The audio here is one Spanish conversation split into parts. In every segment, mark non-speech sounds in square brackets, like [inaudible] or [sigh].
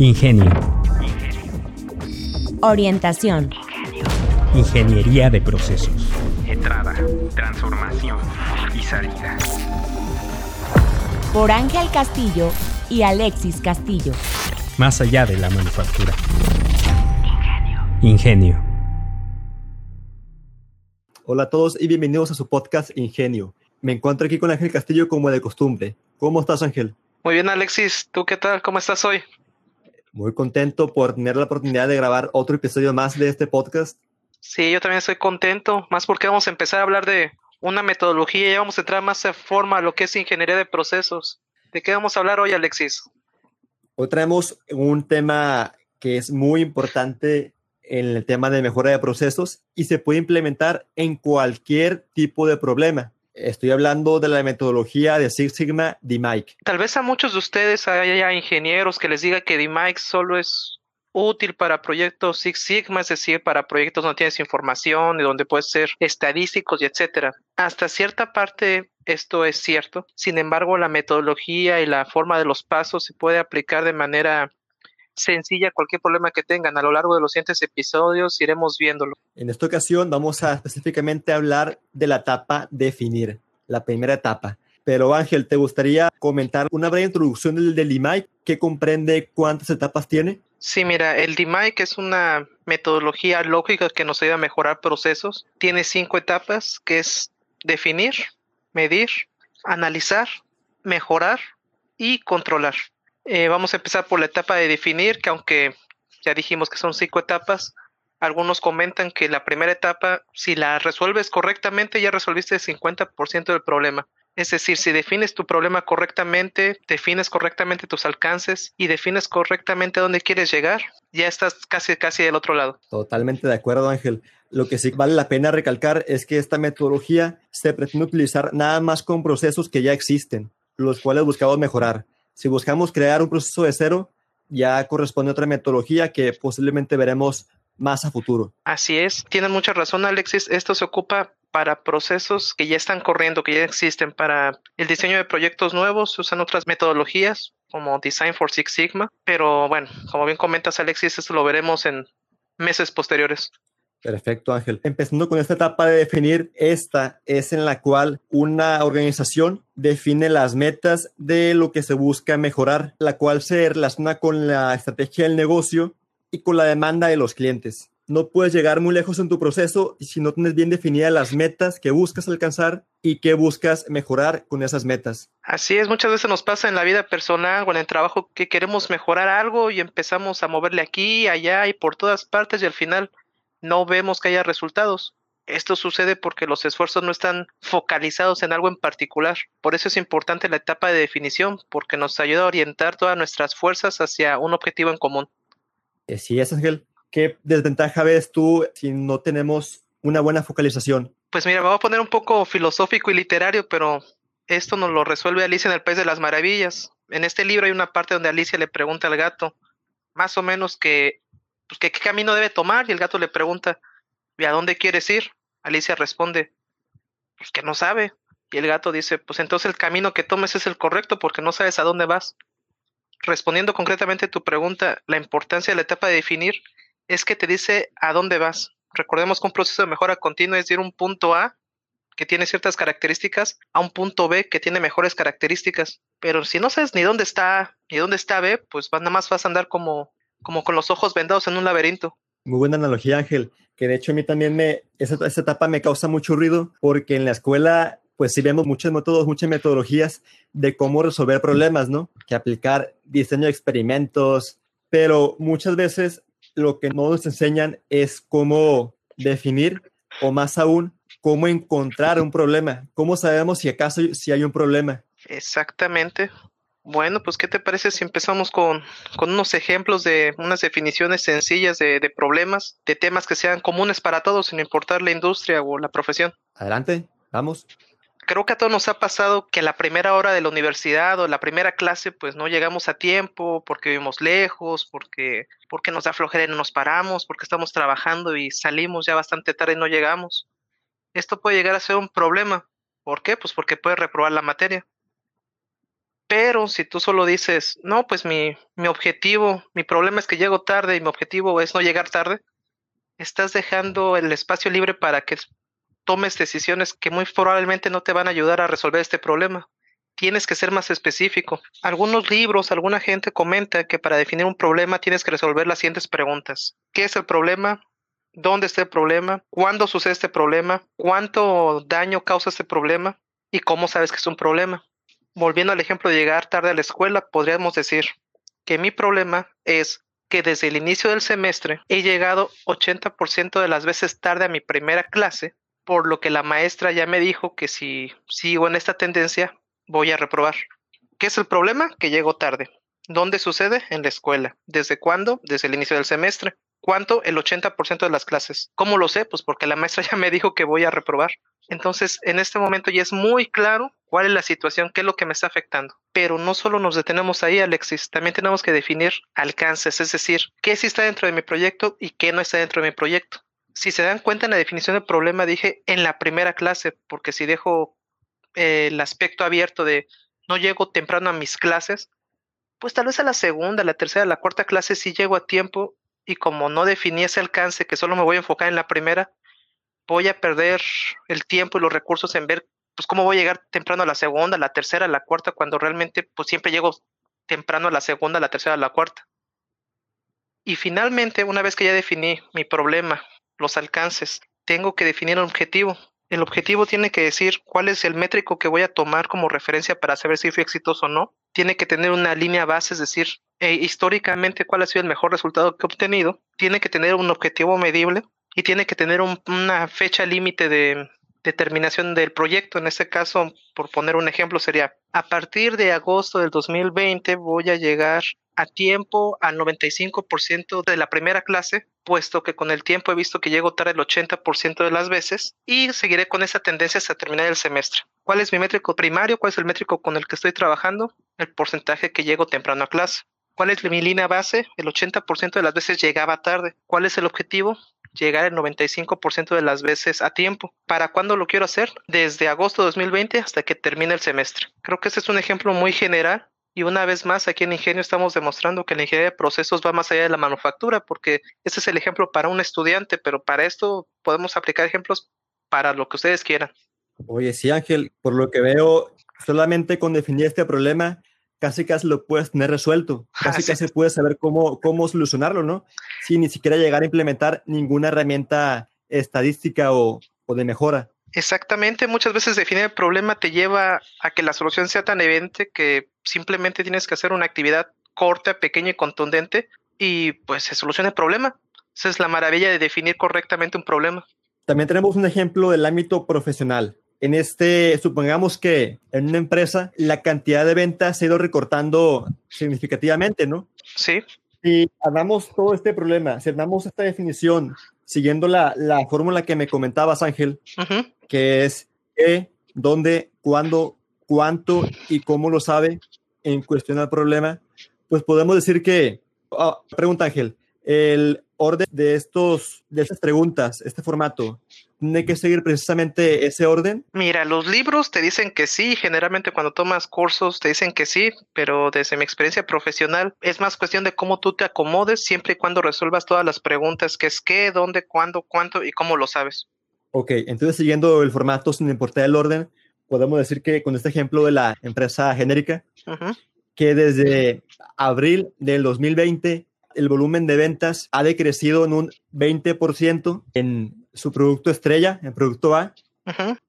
Ingenio. Orientación. Ingeniería de procesos. Entrada, transformación y salida. Por Ángel Castillo y Alexis Castillo. Más allá de la manufactura. Ingenio. Hola a todos y bienvenidos a su podcast Ingenio. Me encuentro aquí con Ángel Castillo como de costumbre. ¿Cómo estás, Ángel? Muy bien, Alexis. ¿Tú qué tal? ¿Cómo estás hoy? Muy contento por tener la oportunidad de grabar otro episodio más de este podcast. Sí, yo también estoy contento, más porque vamos a empezar a hablar de una metodología y vamos a entrar más a forma a lo que es ingeniería de procesos. ¿De qué vamos a hablar hoy, Alexis? Hoy traemos un tema que es muy importante en el tema de mejora de procesos y se puede implementar en cualquier tipo de problema. Estoy hablando de la metodología de Six Sigma DMAIC. Tal vez a muchos de ustedes haya ingenieros que les diga que DMAIC solo es útil para proyectos Six Sigma, es decir, para proyectos donde tienes información y donde puedes ser estadísticos y etcétera. Hasta cierta parte esto es cierto. Sin embargo, la metodología y la forma de los pasos se puede aplicar de manera sencilla cualquier problema que tengan. A lo largo de los siguientes episodios iremos viéndolo. En esta ocasión vamos a específicamente hablar de la etapa definir, la primera etapa. Pero Ángel, ¿te gustaría comentar una breve introducción del, del DMAIC que comprende cuántas etapas tiene? Sí, mira, el DMAIC es una metodología lógica que nos ayuda a mejorar procesos. Tiene cinco etapas, que es definir, medir, analizar, mejorar y controlar. Eh, vamos a empezar por la etapa de definir, que aunque ya dijimos que son cinco etapas, algunos comentan que la primera etapa, si la resuelves correctamente, ya resolviste el 50% del problema. Es decir, si defines tu problema correctamente, defines correctamente tus alcances y defines correctamente dónde quieres llegar, ya estás casi casi del otro lado. Totalmente de acuerdo, Ángel. Lo que sí vale la pena recalcar es que esta metodología se pretende utilizar nada más con procesos que ya existen, los cuales buscamos mejorar. Si buscamos crear un proceso de cero, ya corresponde a otra metodología que posiblemente veremos más a futuro. Así es, tienes mucha razón Alexis, esto se ocupa para procesos que ya están corriendo, que ya existen. Para el diseño de proyectos nuevos se usan otras metodologías como Design for Six Sigma, pero bueno, como bien comentas Alexis, esto lo veremos en meses posteriores. Perfecto, Ángel. Empezando con esta etapa de definir, esta es en la cual una organización define las metas de lo que se busca mejorar, la cual se relaciona con la estrategia del negocio y con la demanda de los clientes. No puedes llegar muy lejos en tu proceso si no tienes bien definidas las metas que buscas alcanzar y que buscas mejorar con esas metas. Así es, muchas veces nos pasa en la vida personal o en el trabajo que queremos mejorar algo y empezamos a moverle aquí, allá y por todas partes y al final no vemos que haya resultados. Esto sucede porque los esfuerzos no están focalizados en algo en particular. Por eso es importante la etapa de definición, porque nos ayuda a orientar todas nuestras fuerzas hacia un objetivo en común. Sí, es Ángel. ¿Qué desventaja ves tú si no tenemos una buena focalización? Pues mira, me voy a poner un poco filosófico y literario, pero esto nos lo resuelve Alicia en el País de las Maravillas. En este libro hay una parte donde Alicia le pregunta al gato, más o menos que pues, ¿qué, camino debe tomar? Y el gato le pregunta, ¿y a dónde quieres ir? Alicia responde, pues que no sabe. Y el gato dice, pues entonces el camino que tomes es el correcto porque no sabes a dónde vas. Respondiendo concretamente a tu pregunta, la importancia de la etapa de definir es que te dice a dónde vas. Recordemos que un proceso de mejora continua es ir un punto A que tiene ciertas características a un punto B que tiene mejores características. Pero si no sabes ni dónde está A ni dónde está B, pues nada más vas a andar como como con los ojos vendados en un laberinto. Muy buena analogía, Ángel, que de hecho a mí también me, esa, esa etapa me causa mucho ruido porque en la escuela pues sí vemos muchos métodos, muchas metodologías de cómo resolver problemas, ¿no? Que aplicar diseño de experimentos, pero muchas veces lo que no nos enseñan es cómo definir o más aún cómo encontrar un problema, cómo sabemos si acaso si hay un problema. Exactamente. Bueno, pues ¿qué te parece si empezamos con, con unos ejemplos de unas definiciones sencillas de, de, problemas, de temas que sean comunes para todos, sin importar la industria o la profesión? Adelante, vamos. Creo que a todos nos ha pasado que a la primera hora de la universidad o la primera clase pues no llegamos a tiempo porque vivimos lejos, porque, porque nos da flojera y no nos paramos, porque estamos trabajando y salimos ya bastante tarde y no llegamos. Esto puede llegar a ser un problema. ¿Por qué? Pues porque puede reprobar la materia. Pero si tú solo dices, no, pues mi, mi objetivo, mi problema es que llego tarde y mi objetivo es no llegar tarde, estás dejando el espacio libre para que tomes decisiones que muy probablemente no te van a ayudar a resolver este problema. Tienes que ser más específico. Algunos libros, alguna gente comenta que para definir un problema tienes que resolver las siguientes preguntas. ¿Qué es el problema? ¿Dónde está el problema? ¿Cuándo sucede este problema? ¿Cuánto daño causa este problema? ¿Y cómo sabes que es un problema? Volviendo al ejemplo de llegar tarde a la escuela, podríamos decir que mi problema es que desde el inicio del semestre he llegado 80% de las veces tarde a mi primera clase, por lo que la maestra ya me dijo que si sigo en esta tendencia voy a reprobar. ¿Qué es el problema? Que llego tarde. ¿Dónde sucede? En la escuela. ¿Desde cuándo? Desde el inicio del semestre. ¿Cuánto? El 80% de las clases. ¿Cómo lo sé? Pues porque la maestra [laughs] ya me dijo que voy a reprobar. Entonces, en este momento ya es muy claro cuál es la situación, qué es lo que me está afectando. Pero no solo nos detenemos ahí, Alexis, también tenemos que definir alcances, es decir, qué sí está dentro de mi proyecto y qué no está dentro de mi proyecto. Si se dan cuenta en la definición del problema, dije en la primera clase, porque si dejo eh, el aspecto abierto de no llego temprano a mis clases, pues tal vez a la segunda, la tercera, la cuarta clase sí llego a tiempo y como no definí ese alcance, que solo me voy a enfocar en la primera, voy a perder el tiempo y los recursos en ver pues cómo voy a llegar temprano a la segunda, la tercera, la cuarta, cuando realmente pues siempre llego temprano a la segunda, la tercera, la cuarta. Y finalmente, una vez que ya definí mi problema, los alcances, tengo que definir un objetivo. El objetivo tiene que decir cuál es el métrico que voy a tomar como referencia para saber si fui exitoso o no. Tiene que tener una línea base, es decir, eh, históricamente cuál ha sido el mejor resultado que he obtenido. Tiene que tener un objetivo medible y tiene que tener una fecha límite de determinación del proyecto. En este caso, por poner un ejemplo, sería a partir de agosto del 2020 voy a llegar a tiempo al 95% de la primera clase, puesto que con el tiempo he visto que llego tarde el 80% de las veces y seguiré con esa tendencia hasta terminar el semestre. ¿Cuál es mi métrico primario? ¿Cuál es el métrico con el que estoy trabajando? El porcentaje que llego temprano a clase. ¿Cuál es mi línea base? El 80% de las veces llegaba tarde. ¿Cuál es el objetivo? llegar el 95% de las veces a tiempo. ¿Para cuándo lo quiero hacer? Desde agosto de 2020 hasta que termine el semestre. Creo que este es un ejemplo muy general y una vez más, aquí en Ingenio estamos demostrando que la ingeniería de procesos va más allá de la manufactura, porque ese es el ejemplo para un estudiante, pero para esto podemos aplicar ejemplos para lo que ustedes quieran. Oye, sí, Ángel, por lo que veo, solamente con definir este problema casi casi lo puedes tener resuelto, [laughs] casi casi puedes saber cómo, cómo solucionarlo, ¿no? Sin ni siquiera llegar a implementar ninguna herramienta estadística o, o de mejora. Exactamente, muchas veces definir el problema te lleva a que la solución sea tan evidente que simplemente tienes que hacer una actividad corta, pequeña y contundente y pues se soluciona el problema. Esa es la maravilla de definir correctamente un problema. También tenemos un ejemplo del ámbito profesional en este, supongamos que en una empresa la cantidad de ventas se ha ido recortando significativamente, ¿no? Sí. Si hablamos todo este problema, si damos esta definición siguiendo la, la fórmula que me comentabas, Ángel, que es qué, dónde, cuándo, cuánto y cómo lo sabe en cuestión al problema, pues podemos decir que, ah, pregunta Ángel, el orden de, estos, de estas preguntas, este formato, ¿tiene que seguir precisamente ese orden? Mira, los libros te dicen que sí, generalmente cuando tomas cursos te dicen que sí, pero desde mi experiencia profesional es más cuestión de cómo tú te acomodes siempre y cuando resuelvas todas las preguntas, que es qué, dónde, cuándo, cuánto y cómo lo sabes. Ok, entonces siguiendo el formato sin importar el orden, podemos decir que con este ejemplo de la empresa genérica, que desde abril del 2020 el volumen de ventas ha decrecido en un 20% en su producto estrella, en producto A,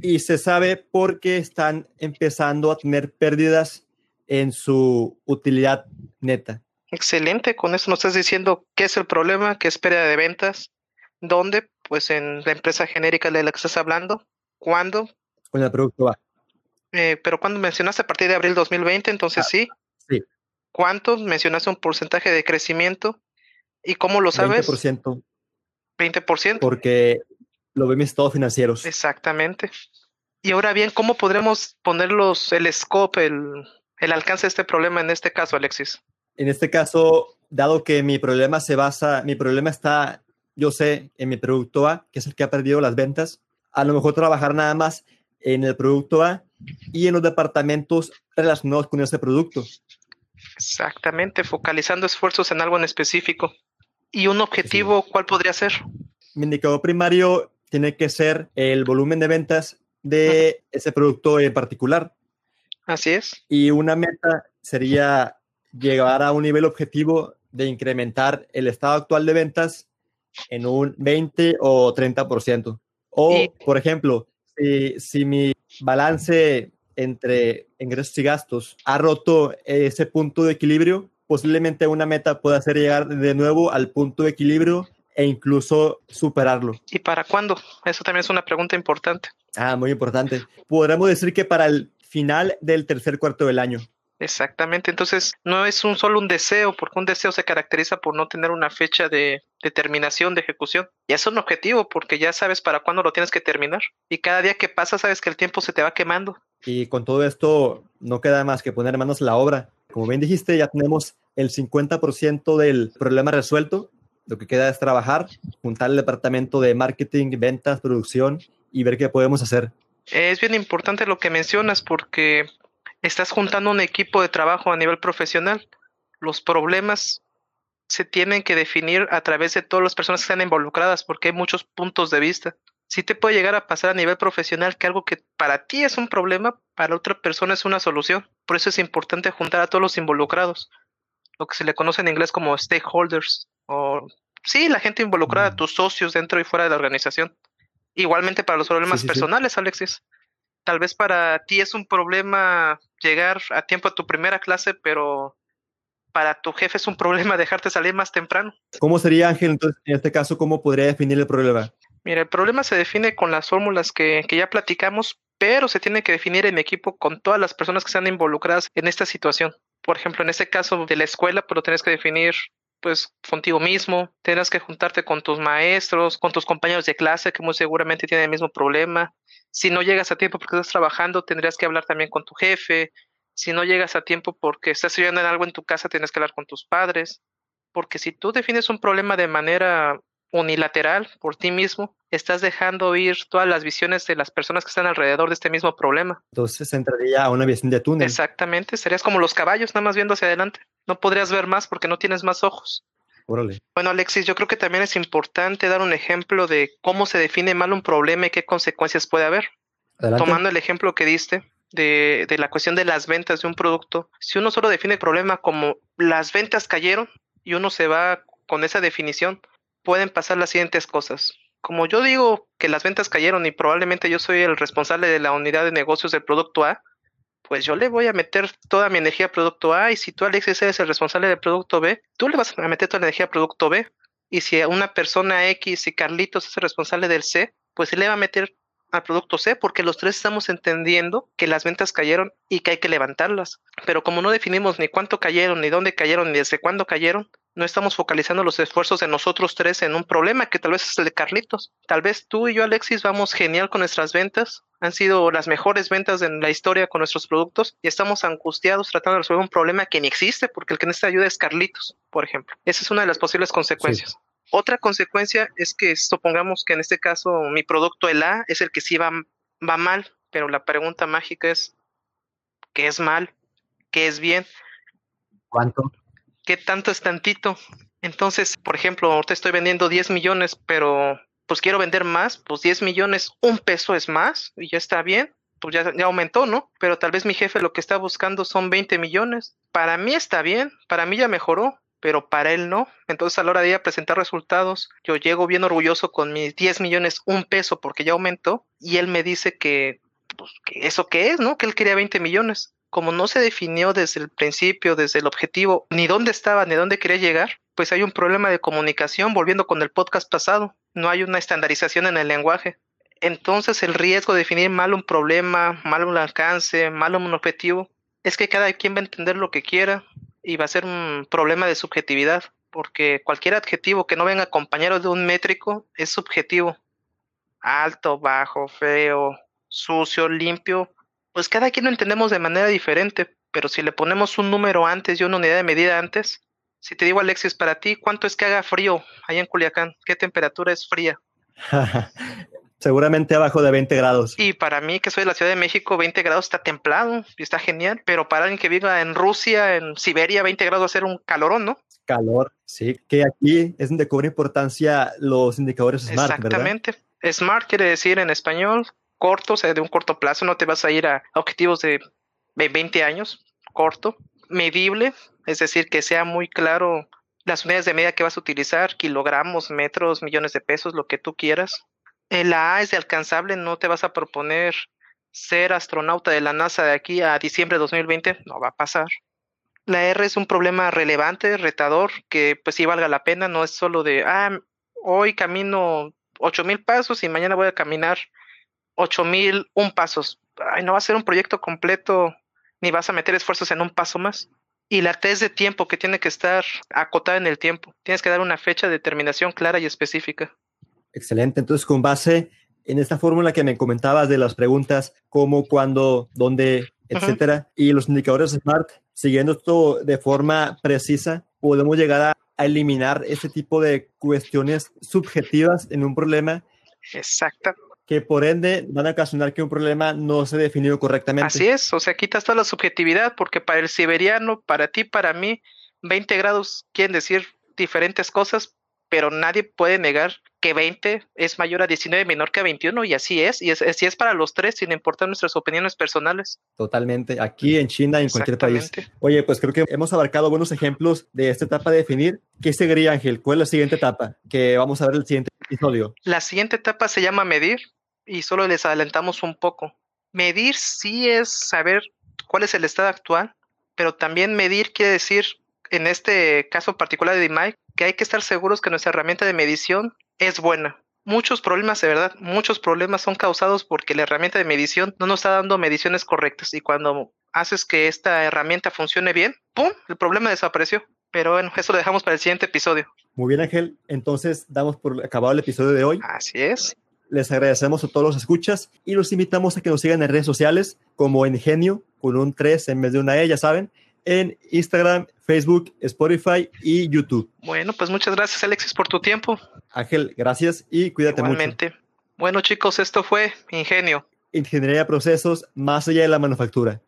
y se sabe por qué están empezando a tener pérdidas en su utilidad neta. Excelente, con eso nos estás diciendo qué es el problema, qué es pérdida de ventas, dónde, pues en la empresa genérica de la que estás hablando, cuándo. Con el producto A. Eh, pero cuando mencionaste a partir de abril 2020, entonces ah, sí. Sí. ¿Cuántos? Mencionaste un porcentaje de crecimiento. ¿Y cómo lo sabes? 20%. 20%. Porque lo ven mis estados financieros. Exactamente. Y ahora bien, ¿cómo podremos ponerlos el scope, el, el alcance de este problema en este caso, Alexis? En este caso, dado que mi problema se basa, mi problema está, yo sé, en mi producto A, que es el que ha perdido las ventas, a lo mejor trabajar nada más en el producto A y en los departamentos relacionados con ese producto. Exactamente, focalizando esfuerzos en algo en específico. ¿Y un objetivo cuál podría ser? Mi indicador primario tiene que ser el volumen de ventas de ese producto en particular. Así es. Y una meta sería llegar a un nivel objetivo de incrementar el estado actual de ventas en un 20 o 30%. O, por ejemplo, si, si mi balance entre ingresos y gastos ha roto ese punto de equilibrio, posiblemente una meta pueda ser llegar de nuevo al punto de equilibrio e incluso superarlo. ¿Y para cuándo? Eso también es una pregunta importante. Ah, muy importante. Podríamos decir que para el final del tercer cuarto del año. Exactamente. Entonces, no es un solo un deseo, porque un deseo se caracteriza por no tener una fecha de, de terminación, de ejecución. Y es un objetivo, porque ya sabes para cuándo lo tienes que terminar. Y cada día que pasa, sabes que el tiempo se te va quemando. Y con todo esto, no queda más que poner manos a la obra. Como bien dijiste, ya tenemos el 50% del problema resuelto. Lo que queda es trabajar, juntar el departamento de marketing, ventas, producción y ver qué podemos hacer. Es bien importante lo que mencionas porque estás juntando un equipo de trabajo a nivel profesional. Los problemas se tienen que definir a través de todas las personas que están involucradas porque hay muchos puntos de vista. Sí te puede llegar a pasar a nivel profesional que algo que para ti es un problema, para otra persona es una solución. Por eso es importante juntar a todos los involucrados, lo que se le conoce en inglés como stakeholders o sí, la gente involucrada, Mm. tus socios dentro y fuera de la organización. Igualmente para los problemas sí, sí. personales, Alexis. Tal vez para ti es un problema llegar a tiempo a tu primera clase, pero para tu jefe es un problema [laughs] dejarte salir más temprano. ¿Cómo sería, Ángel, entonces, en este caso, cómo podría definir el problema? Mira, el problema se define con las fórmulas que, que ya platicamos, pero se tiene que definir en equipo con todas las personas que están involucradas en esta situación. Por ejemplo, en este caso de la escuela, pues lo tienes que definir pues contigo mismo, tendrás que juntarte con tus maestros, con tus compañeros de clase que muy seguramente tienen el mismo problema. Si no llegas a tiempo porque estás trabajando, tendrías que hablar también con tu jefe. Si no llegas a tiempo porque estás estudiando en algo en tu casa, tienes que hablar con tus padres. Porque si tú defines un problema de manera unilateral por ti mismo, estás dejando ir todas las visiones de las personas que están alrededor de este mismo problema. Entonces entraría a una visión de túnel. Exactamente, serías como los caballos, nada más viendo hacia adelante. No podrías ver más porque no tienes más ojos. Órale. Bueno, Alexis, yo creo que también es importante dar un ejemplo de cómo se define mal un problema y qué consecuencias puede haber. Adelante. Tomando el ejemplo que diste de, de la cuestión de las ventas de un producto, si uno solo define el problema como las ventas cayeron y uno se va con esa definición, pueden pasar las siguientes cosas. Como yo digo que las ventas cayeron y probablemente yo soy el responsable de la unidad de negocios del producto A, pues yo le voy a meter toda mi energía a producto A y si tú Alexis eres el responsable del producto B, tú le vas a meter toda la energía a producto B. Y si una persona X y Carlitos es el responsable del C, pues le va a meter al producto C porque los tres estamos entendiendo que las ventas cayeron y que hay que levantarlas. Pero como no definimos ni cuánto cayeron, ni dónde cayeron, ni desde cuándo cayeron, no estamos focalizando los esfuerzos de nosotros tres en un problema que tal vez es el de Carlitos. Tal vez tú y yo, Alexis, vamos genial con nuestras ventas. Han sido las mejores ventas en la historia con nuestros productos y estamos angustiados tratando de resolver un problema que ni existe porque el que necesita ayuda es Carlitos, por ejemplo. Esa es una de las posibles consecuencias. Otra consecuencia es que supongamos que en este caso mi producto, el A, es el que sí va, va mal, pero la pregunta mágica es, ¿qué es mal? ¿Qué es bien? ¿Cuánto? ¿Qué tanto es tantito? Entonces, por ejemplo, ahorita estoy vendiendo 10 millones, pero pues quiero vender más, pues 10 millones, un peso es más y ya está bien, pues ya, ya aumentó, ¿no? Pero tal vez mi jefe lo que está buscando son 20 millones. Para mí está bien, para mí ya mejoró, pero para él no. Entonces a la hora de ir a presentar resultados, yo llego bien orgulloso con mis 10 millones, un peso, porque ya aumentó, y él me dice que, pues, que eso qué es, ¿no? Que él quería 20 millones. Como no se definió desde el principio, desde el objetivo, ni dónde estaba, ni dónde quería llegar, pues hay un problema de comunicación, volviendo con el podcast pasado. No hay una estandarización en el lenguaje. Entonces el riesgo de definir mal un problema, mal un alcance, mal un objetivo, es que cada quien va a entender lo que quiera y va a ser un problema de subjetividad, porque cualquier adjetivo que no venga acompañado de un métrico es subjetivo. Alto, bajo, feo, sucio, limpio, pues cada quien lo entendemos de manera diferente, pero si le ponemos un número antes y una unidad de medida antes, si te digo Alexis, para ti, ¿cuánto es que haga frío allá en Culiacán? ¿Qué temperatura es fría? [laughs] Seguramente abajo de 20 grados. Y para mí, que soy de la Ciudad de México, 20 grados está templado y está genial. Pero para alguien que viva en Rusia, en Siberia, 20 grados va a ser un calorón, ¿no? Calor, sí. Que aquí es donde cobra importancia los indicadores SMART, Exactamente. SMART quiere decir en español corto, o sea, de un corto plazo. No te vas a ir a objetivos de 20 años, corto. Medible, es decir, que sea muy claro las unidades de medida que vas a utilizar, kilogramos, metros, millones de pesos, lo que tú quieras. La A es de alcanzable, no te vas a proponer ser astronauta de la NASA de aquí a diciembre de 2020, no va a pasar. La R es un problema relevante, retador, que pues sí valga la pena, no es solo de, ah, hoy camino ocho mil pasos y mañana voy a caminar ocho mil un pasos. Ay, no va a ser un proyecto completo, ni vas a meter esfuerzos en un paso más. Y la T es de tiempo, que tiene que estar acotada en el tiempo. Tienes que dar una fecha de terminación clara y específica. Excelente. Entonces, con base en esta fórmula que me comentabas de las preguntas, cómo, cuándo, dónde, etcétera, y los indicadores SMART, siguiendo esto de forma precisa, podemos llegar a, a eliminar ese tipo de cuestiones subjetivas en un problema. Exacto que por ende van a ocasionar que un problema no se definido correctamente. Así es, o sea, quitas toda la subjetividad porque para el siberiano, para ti, para mí, 20 grados quieren decir diferentes cosas, pero nadie puede negar que 20 es mayor a 19, menor que a 21, y así es, y es, así es para los tres, sin importar nuestras opiniones personales. Totalmente, aquí en China y en cualquier país. Oye, pues creo que hemos abarcado buenos ejemplos de esta etapa de definir. ¿Qué seguiría, Ángel? ¿Cuál es la siguiente etapa que vamos a ver el siguiente episodio? La siguiente etapa se llama medir, y solo les adelantamos un poco. Medir sí es saber cuál es el estado actual, pero también medir quiere decir, en este caso particular de DMAIC, que hay que estar seguros que nuestra herramienta de medición es buena. Muchos problemas, de verdad, muchos problemas son causados porque la herramienta de medición no nos está dando mediciones correctas y cuando haces que esta herramienta funcione bien, ¡pum!, el problema desapareció. Pero bueno, eso lo dejamos para el siguiente episodio. Muy bien, Ángel. Entonces, damos por acabado el episodio de hoy. Así es. Les agradecemos a todos los escuchas y los invitamos a que nos sigan en redes sociales como Ingenio, con un 3 en vez de una E, ya saben, en Instagram, Facebook, Spotify y YouTube. Bueno, pues muchas gracias Alexis por tu tiempo. Ángel, gracias y cuídate Igualmente. mucho. Bueno chicos, esto fue Ingenio. Ingeniería de procesos más allá de la manufactura.